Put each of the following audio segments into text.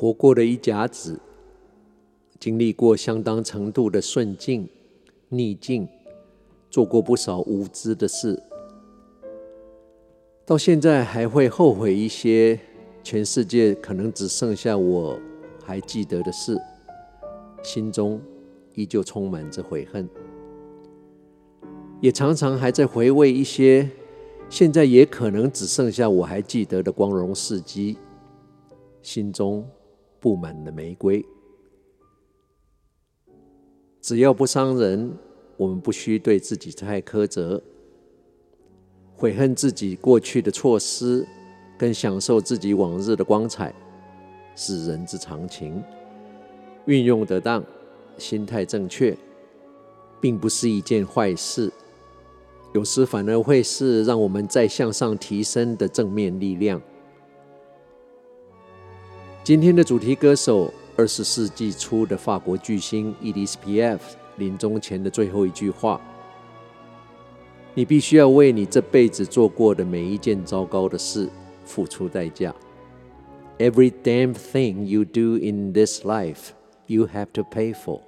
活过了一甲子，经历过相当程度的顺境、逆境，做过不少无知的事，到现在还会后悔一些全世界可能只剩下我还记得的事，心中依旧充满着悔恨，也常常还在回味一些现在也可能只剩下我还记得的光荣事迹，心中布满了玫瑰。只要不伤人，我们不需对自己太苛责。悔恨自己过去的错失，跟享受自己往日的光彩，是人之常情。运用得当，心态正确，并不是一件坏事。有时反而会是让我们再向上提升的正面力量。今天的主题歌手。二十世纪初的法国巨星 Edith Piaf 临终前的最后一句话：“你必须要为你这辈子做过的每一件糟糕的事付出代价。Every damn thing you do in this life, you have to pay for。”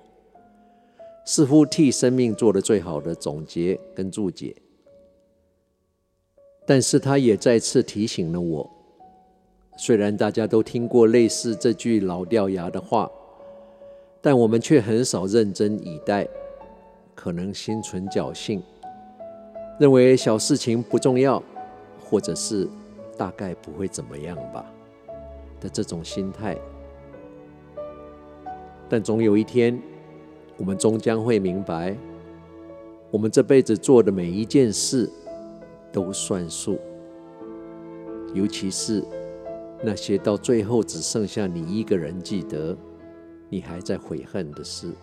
似乎替生命做了最好的总结跟注解，但是他也再次提醒了我。虽然大家都听过类似这句老掉牙的话，但我们却很少认真以待，可能心存侥幸，认为小事情不重要，或者是大概不会怎么样吧的这种心态。但总有一天，我们终将会明白，我们这辈子做的每一件事都算数，尤其是。那些到最后只剩下你一个人记得，你还在悔恨的事。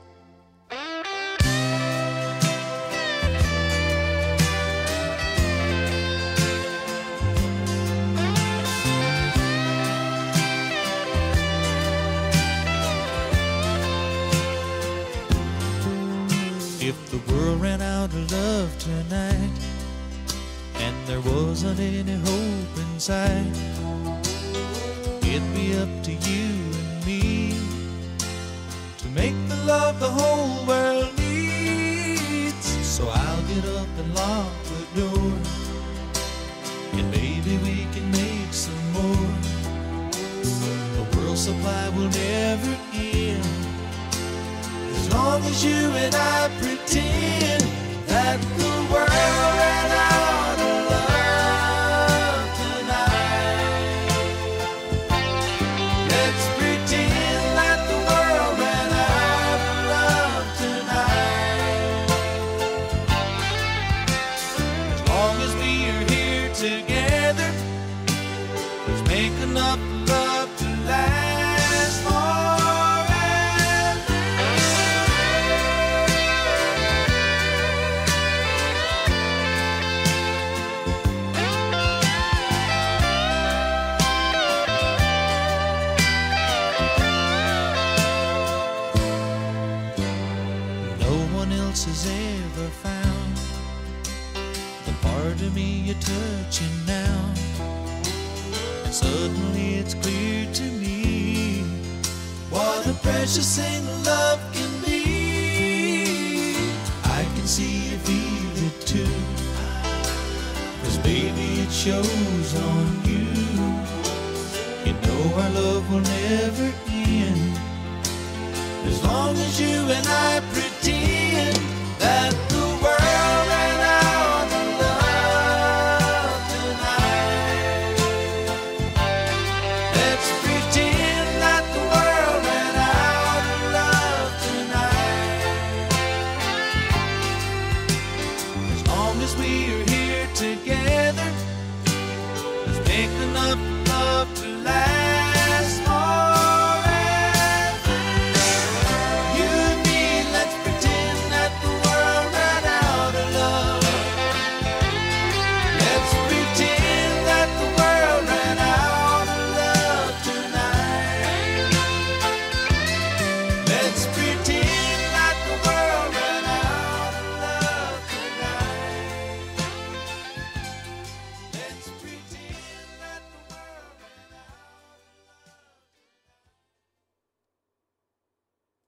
It'd be up to you and me to make the love the whole world needs. So I'll get up and lock the door, and maybe we can make some more. The world supply will never end as long as you and I pretend that the world you're touching now. And suddenly it's clear to me what a precious thing love can be. I can see you feel it too. Cause baby, it shows on you. You know our love will never end. As long as you and I pretend. together.